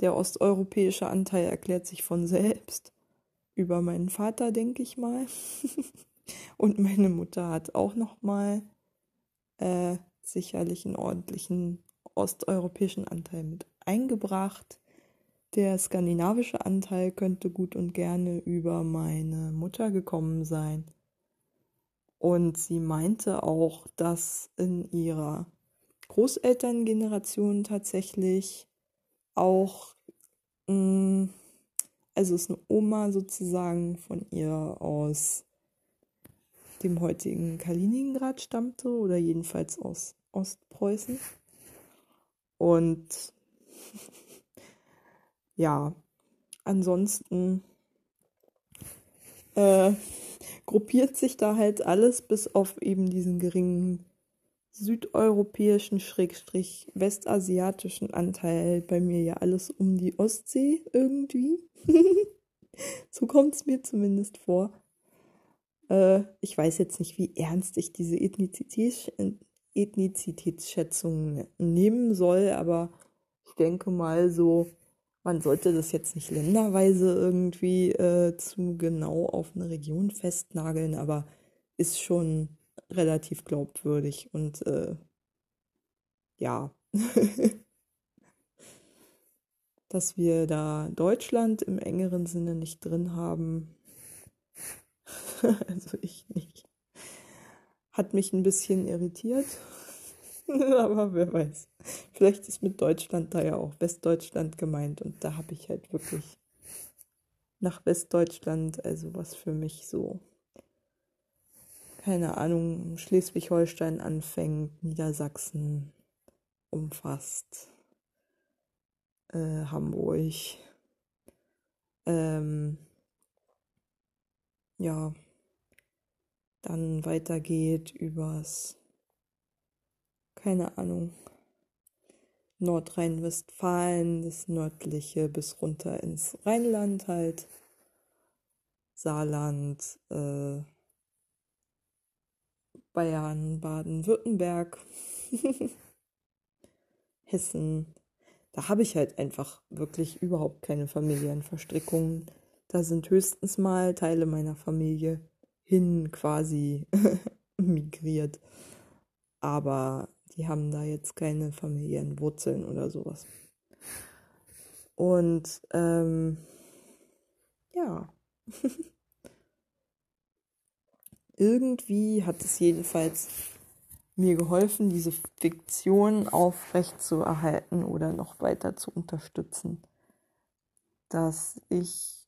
der osteuropäische Anteil erklärt sich von selbst. Über meinen Vater, denke ich mal. Und meine Mutter hat auch noch mal äh, sicherlich einen ordentlichen osteuropäischen Anteil mit eingebracht. Der skandinavische Anteil könnte gut und gerne über meine Mutter gekommen sein. Und sie meinte auch, dass in ihrer Großelterngeneration tatsächlich auch, mh, mm, also ist eine Oma sozusagen von ihr aus dem heutigen Kaliningrad stammte oder jedenfalls aus Ostpreußen. Und ja, ansonsten äh, gruppiert sich da halt alles bis auf eben diesen geringen südeuropäischen, schrägstrich westasiatischen Anteil bei mir ja alles um die Ostsee irgendwie. so kommt es mir zumindest vor. Äh, ich weiß jetzt nicht, wie ernst ich diese Ethnizität, Ethnizitätsschätzung nehmen soll, aber ich denke mal so, man sollte das jetzt nicht länderweise irgendwie äh, zu genau auf eine Region festnageln, aber ist schon relativ glaubwürdig und äh, ja, dass wir da Deutschland im engeren Sinne nicht drin haben, also ich nicht. Hat mich ein bisschen irritiert. Aber wer weiß. Vielleicht ist mit Deutschland da ja auch Westdeutschland gemeint und da habe ich halt wirklich nach Westdeutschland, also was für mich so, keine Ahnung, Schleswig-Holstein anfängt, Niedersachsen umfasst, äh, Hamburg, ähm, ja, dann weitergeht übers, keine Ahnung, Nordrhein-Westfalen, das nördliche bis runter ins Rheinland halt, Saarland, äh, Bayern, Baden-Württemberg, Hessen. Da habe ich halt einfach wirklich überhaupt keine Familienverstrickungen. Da sind höchstens mal Teile meiner Familie hin quasi migriert. Aber die haben da jetzt keine familiären Wurzeln oder sowas. Und ähm, ja, irgendwie hat es jedenfalls mir geholfen, diese Fiktion aufrecht zu erhalten oder noch weiter zu unterstützen. Dass ich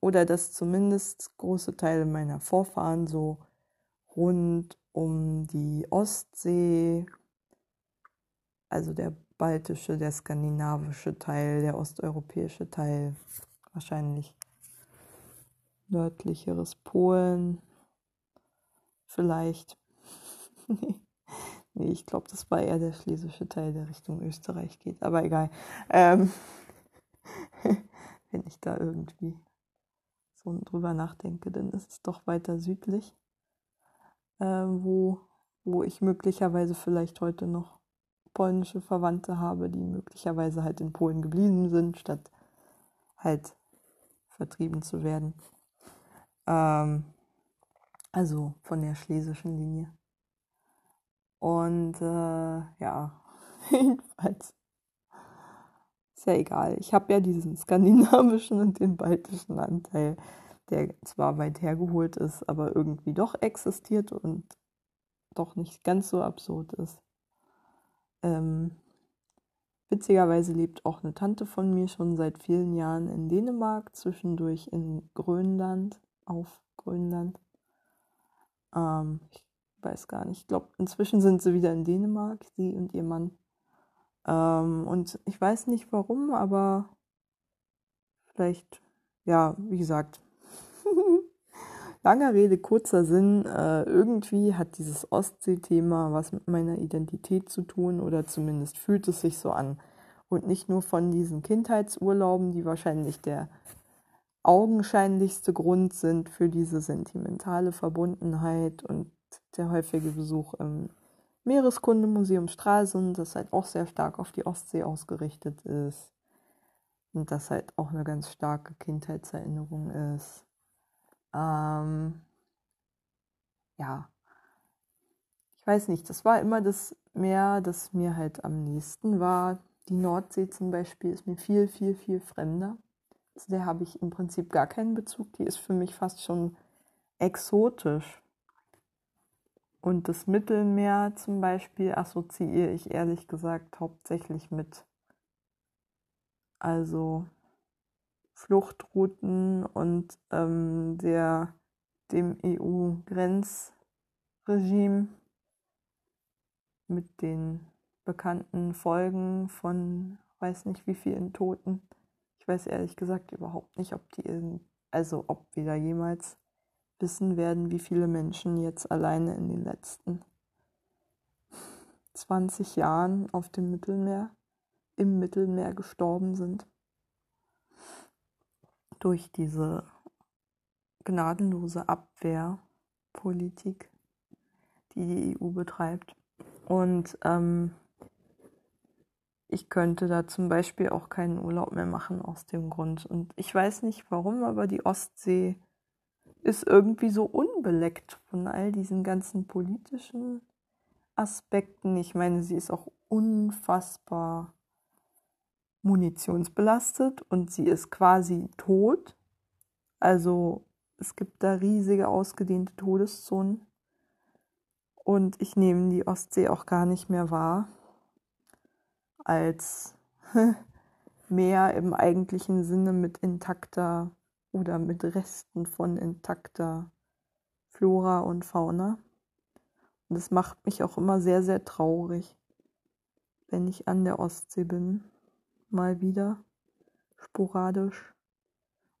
oder dass zumindest große Teile meiner Vorfahren so rund um die Ostsee, also der baltische, der skandinavische Teil, der osteuropäische Teil, wahrscheinlich nördlicheres Polen, vielleicht. nee, ich glaube, das war eher der schlesische Teil, der Richtung Österreich geht, aber egal. Ähm wenn ich da irgendwie so drüber nachdenke, dann ist es doch weiter südlich äh, wo, wo ich möglicherweise vielleicht heute noch polnische Verwandte habe, die möglicherweise halt in Polen geblieben sind, statt halt vertrieben zu werden. Ähm, also von der schlesischen Linie. Und äh, ja, jedenfalls ist ja egal. Ich habe ja diesen skandinavischen und den baltischen Anteil der zwar weit hergeholt ist, aber irgendwie doch existiert und doch nicht ganz so absurd ist. Ähm, witzigerweise lebt auch eine Tante von mir schon seit vielen Jahren in Dänemark, zwischendurch in Grönland, auf Grönland. Ähm, ich weiß gar nicht, ich glaube, inzwischen sind sie wieder in Dänemark, sie und ihr Mann. Ähm, und ich weiß nicht warum, aber vielleicht, ja, wie gesagt, Langer Rede, kurzer Sinn. Äh, irgendwie hat dieses Ostsee-Thema was mit meiner Identität zu tun oder zumindest fühlt es sich so an. Und nicht nur von diesen Kindheitsurlauben, die wahrscheinlich der augenscheinlichste Grund sind für diese sentimentale Verbundenheit und der häufige Besuch im Meereskundemuseum Stralsund, das halt auch sehr stark auf die Ostsee ausgerichtet ist und das halt auch eine ganz starke Kindheitserinnerung ist. Ähm, ja, ich weiß nicht, das war immer das Meer, das mir halt am nächsten war. Die Nordsee zum Beispiel ist mir viel, viel, viel fremder. Zu der habe ich im Prinzip gar keinen Bezug. Die ist für mich fast schon exotisch. Und das Mittelmeer zum Beispiel assoziiere ich ehrlich gesagt hauptsächlich mit. Also Fluchtrouten und ähm, der, dem EU-Grenzregime mit den bekannten Folgen von weiß nicht wie vielen Toten. Ich weiß ehrlich gesagt überhaupt nicht, ob die irgend, also ob wir da jemals wissen werden, wie viele Menschen jetzt alleine in den letzten 20 Jahren auf dem Mittelmeer, im Mittelmeer gestorben sind durch diese gnadenlose Abwehrpolitik, die die EU betreibt. Und ähm, ich könnte da zum Beispiel auch keinen Urlaub mehr machen aus dem Grund. Und ich weiß nicht warum, aber die Ostsee ist irgendwie so unbeleckt von all diesen ganzen politischen Aspekten. Ich meine, sie ist auch unfassbar munitionsbelastet und sie ist quasi tot. Also es gibt da riesige ausgedehnte Todeszonen. Und ich nehme die Ostsee auch gar nicht mehr wahr als Meer im eigentlichen Sinne mit intakter oder mit Resten von intakter Flora und Fauna. Und das macht mich auch immer sehr, sehr traurig, wenn ich an der Ostsee bin. Mal wieder sporadisch.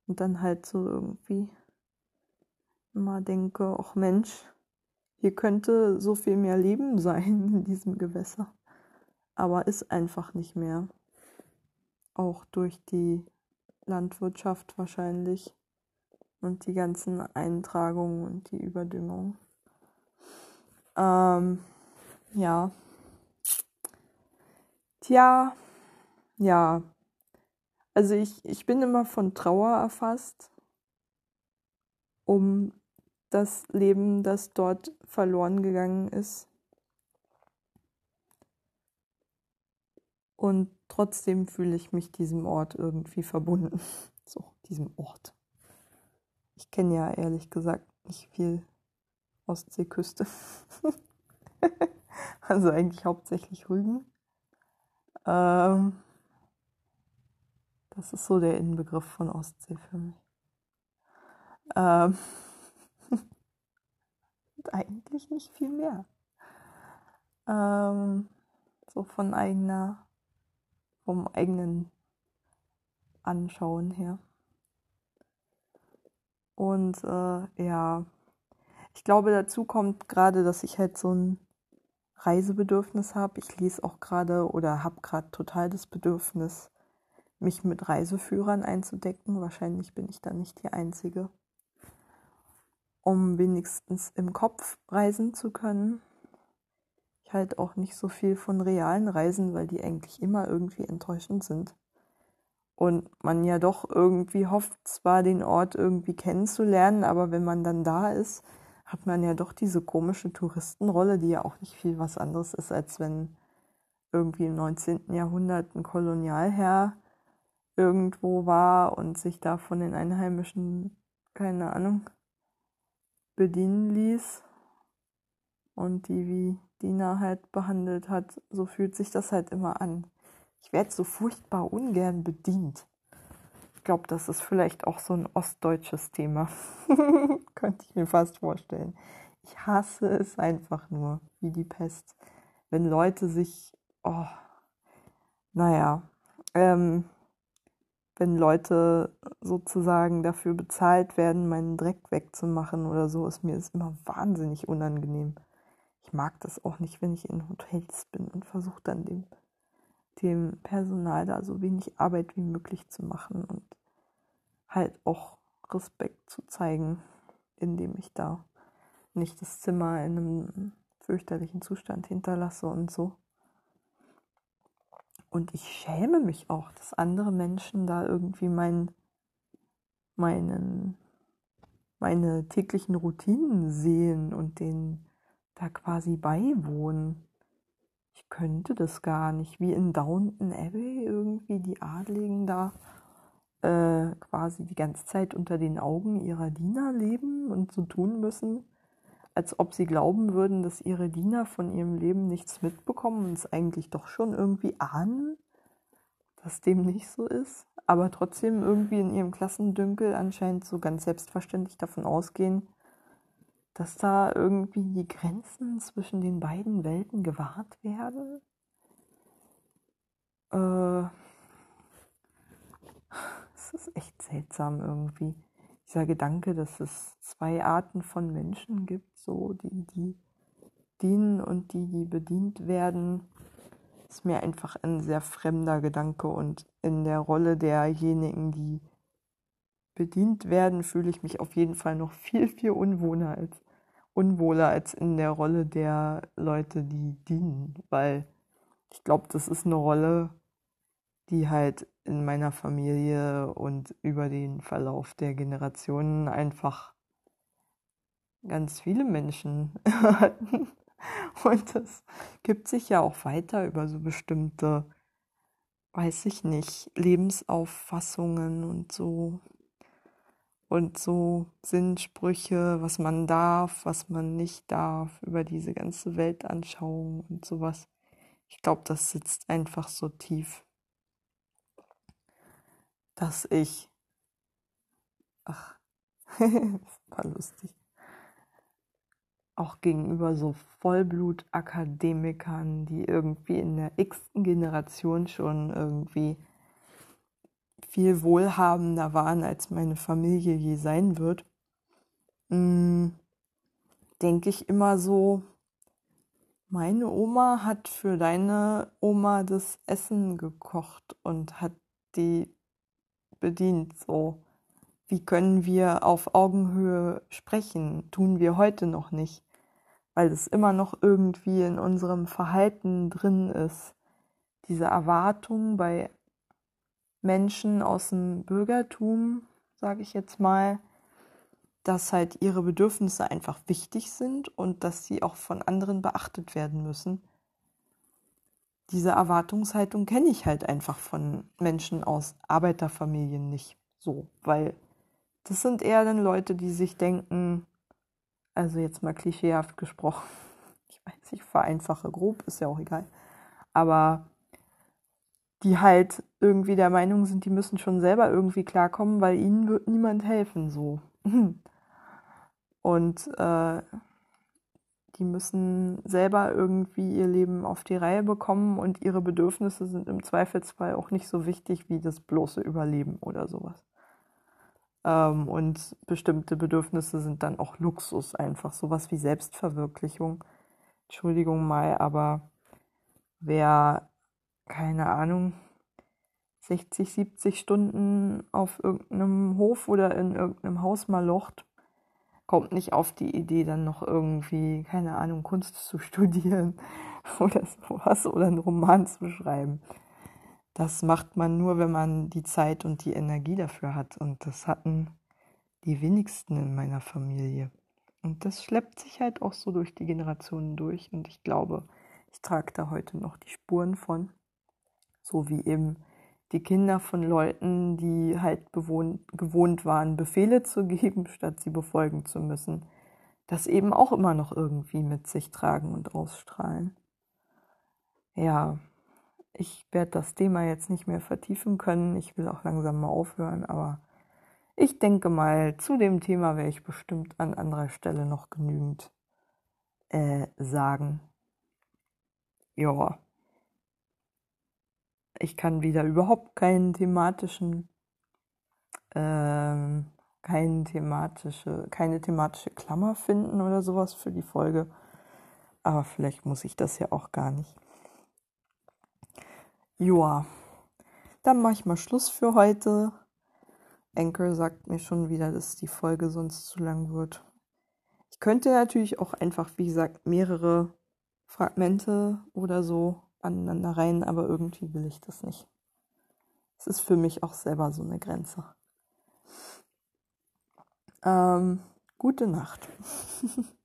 Und dann halt so irgendwie immer denke, ach Mensch, hier könnte so viel mehr Leben sein in diesem Gewässer. Aber ist einfach nicht mehr. Auch durch die Landwirtschaft wahrscheinlich und die ganzen Eintragungen und die Überdüngung. Ähm, ja. Tja, ja. Also ich, ich bin immer von Trauer erfasst um das Leben, das dort verloren gegangen ist. Und trotzdem fühle ich mich diesem Ort irgendwie verbunden. So, diesem Ort. Ich kenne ja ehrlich gesagt nicht viel Ostseeküste. also eigentlich hauptsächlich Rügen. Ähm, das ist so der Inbegriff von Ostsee für mich. Ähm, eigentlich nicht viel mehr. Ähm, so von eigener, vom eigenen Anschauen her. Und äh, ja, ich glaube, dazu kommt gerade, dass ich halt so ein Reisebedürfnis habe. Ich lese auch gerade oder habe gerade total das Bedürfnis, mich mit Reiseführern einzudecken. Wahrscheinlich bin ich da nicht die Einzige um wenigstens im Kopf reisen zu können. Ich halte auch nicht so viel von realen Reisen, weil die eigentlich immer irgendwie enttäuschend sind. Und man ja doch irgendwie hofft, zwar den Ort irgendwie kennenzulernen, aber wenn man dann da ist, hat man ja doch diese komische Touristenrolle, die ja auch nicht viel was anderes ist, als wenn irgendwie im 19. Jahrhundert ein Kolonialherr irgendwo war und sich da von den Einheimischen, keine Ahnung, bedienen ließ und die wie Dina halt behandelt hat, so fühlt sich das halt immer an. Ich werde so furchtbar ungern bedient. Ich glaube, das ist vielleicht auch so ein ostdeutsches Thema. Könnte ich mir fast vorstellen. Ich hasse es einfach nur, wie die Pest. Wenn Leute sich, oh, naja, ähm, wenn Leute sozusagen dafür bezahlt werden, meinen Dreck wegzumachen oder so, ist mir das immer wahnsinnig unangenehm. Ich mag das auch nicht, wenn ich in Hotels bin und versuche dann dem, dem Personal da so wenig Arbeit wie möglich zu machen und halt auch Respekt zu zeigen, indem ich da nicht das Zimmer in einem fürchterlichen Zustand hinterlasse und so. Und ich schäme mich auch, dass andere Menschen da irgendwie mein, meinen, meine täglichen Routinen sehen und denen da quasi beiwohnen. Ich könnte das gar nicht. Wie in Downton Abbey irgendwie die Adligen da äh, quasi die ganze Zeit unter den Augen ihrer Diener leben und so tun müssen, als ob sie glauben würden, dass ihre Diener von ihrem Leben nichts mitbekommen und es eigentlich doch schon irgendwie ahnen, dass dem nicht so ist, aber trotzdem irgendwie in ihrem Klassendünkel anscheinend so ganz selbstverständlich davon ausgehen, dass da irgendwie die Grenzen zwischen den beiden Welten gewahrt werden. Äh, es ist echt seltsam irgendwie dieser Gedanke, dass es zwei Arten von Menschen gibt, so die, die dienen und die, die bedient werden, ist mir einfach ein sehr fremder Gedanke und in der Rolle derjenigen, die bedient werden, fühle ich mich auf jeden Fall noch viel, viel unwohler als, unwohler als in der Rolle der Leute, die dienen, weil ich glaube, das ist eine Rolle, die halt in meiner Familie und über den Verlauf der Generationen einfach ganz viele Menschen hatten. Und das gibt sich ja auch weiter über so bestimmte, weiß ich nicht, Lebensauffassungen und so. Und so Sinnsprüche, was man darf, was man nicht darf, über diese ganze Weltanschauung und sowas. Ich glaube, das sitzt einfach so tief dass ich, ach, war lustig, auch gegenüber so Vollblutakademikern, die irgendwie in der x-ten Generation schon irgendwie viel wohlhabender waren, als meine Familie je sein wird, mm, denke ich immer so, meine Oma hat für deine Oma das Essen gekocht und hat die bedient so. Wie können wir auf Augenhöhe sprechen? Tun wir heute noch nicht, weil es immer noch irgendwie in unserem Verhalten drin ist. Diese Erwartung bei Menschen aus dem Bürgertum, sage ich jetzt mal, dass halt ihre Bedürfnisse einfach wichtig sind und dass sie auch von anderen beachtet werden müssen. Diese Erwartungshaltung kenne ich halt einfach von Menschen aus Arbeiterfamilien nicht so, weil das sind eher dann Leute, die sich denken, also jetzt mal klischeehaft gesprochen, ich weiß, ich vereinfache grob, ist ja auch egal, aber die halt irgendwie der Meinung sind, die müssen schon selber irgendwie klarkommen, weil ihnen wird niemand helfen, so. Und äh, die müssen selber irgendwie ihr Leben auf die Reihe bekommen und ihre Bedürfnisse sind im Zweifelsfall auch nicht so wichtig wie das bloße Überleben oder sowas. Ähm, und bestimmte Bedürfnisse sind dann auch Luxus, einfach sowas wie Selbstverwirklichung. Entschuldigung mal, aber wer keine Ahnung, 60, 70 Stunden auf irgendeinem Hof oder in irgendeinem Haus mal locht, kommt nicht auf die Idee, dann noch irgendwie, keine Ahnung, Kunst zu studieren oder sowas oder einen Roman zu schreiben. Das macht man nur, wenn man die Zeit und die Energie dafür hat. Und das hatten die wenigsten in meiner Familie. Und das schleppt sich halt auch so durch die Generationen durch. Und ich glaube, ich trage da heute noch die Spuren von so wie eben die Kinder von Leuten, die halt bewohnt, gewohnt waren, Befehle zu geben, statt sie befolgen zu müssen, das eben auch immer noch irgendwie mit sich tragen und ausstrahlen. Ja, ich werde das Thema jetzt nicht mehr vertiefen können. Ich will auch langsam mal aufhören, aber ich denke mal, zu dem Thema werde ich bestimmt an anderer Stelle noch genügend äh, sagen. Ja ich kann wieder überhaupt keinen thematischen, ähm, keinen thematische, keine thematische Klammer finden oder sowas für die Folge. Aber vielleicht muss ich das ja auch gar nicht. Joa, dann mache ich mal Schluss für heute. Anchor sagt mir schon wieder, dass die Folge sonst zu lang wird. Ich könnte natürlich auch einfach, wie gesagt, mehrere Fragmente oder so aneinander rein, aber irgendwie will ich das nicht. Es ist für mich auch selber so eine Grenze. Ähm, gute Nacht.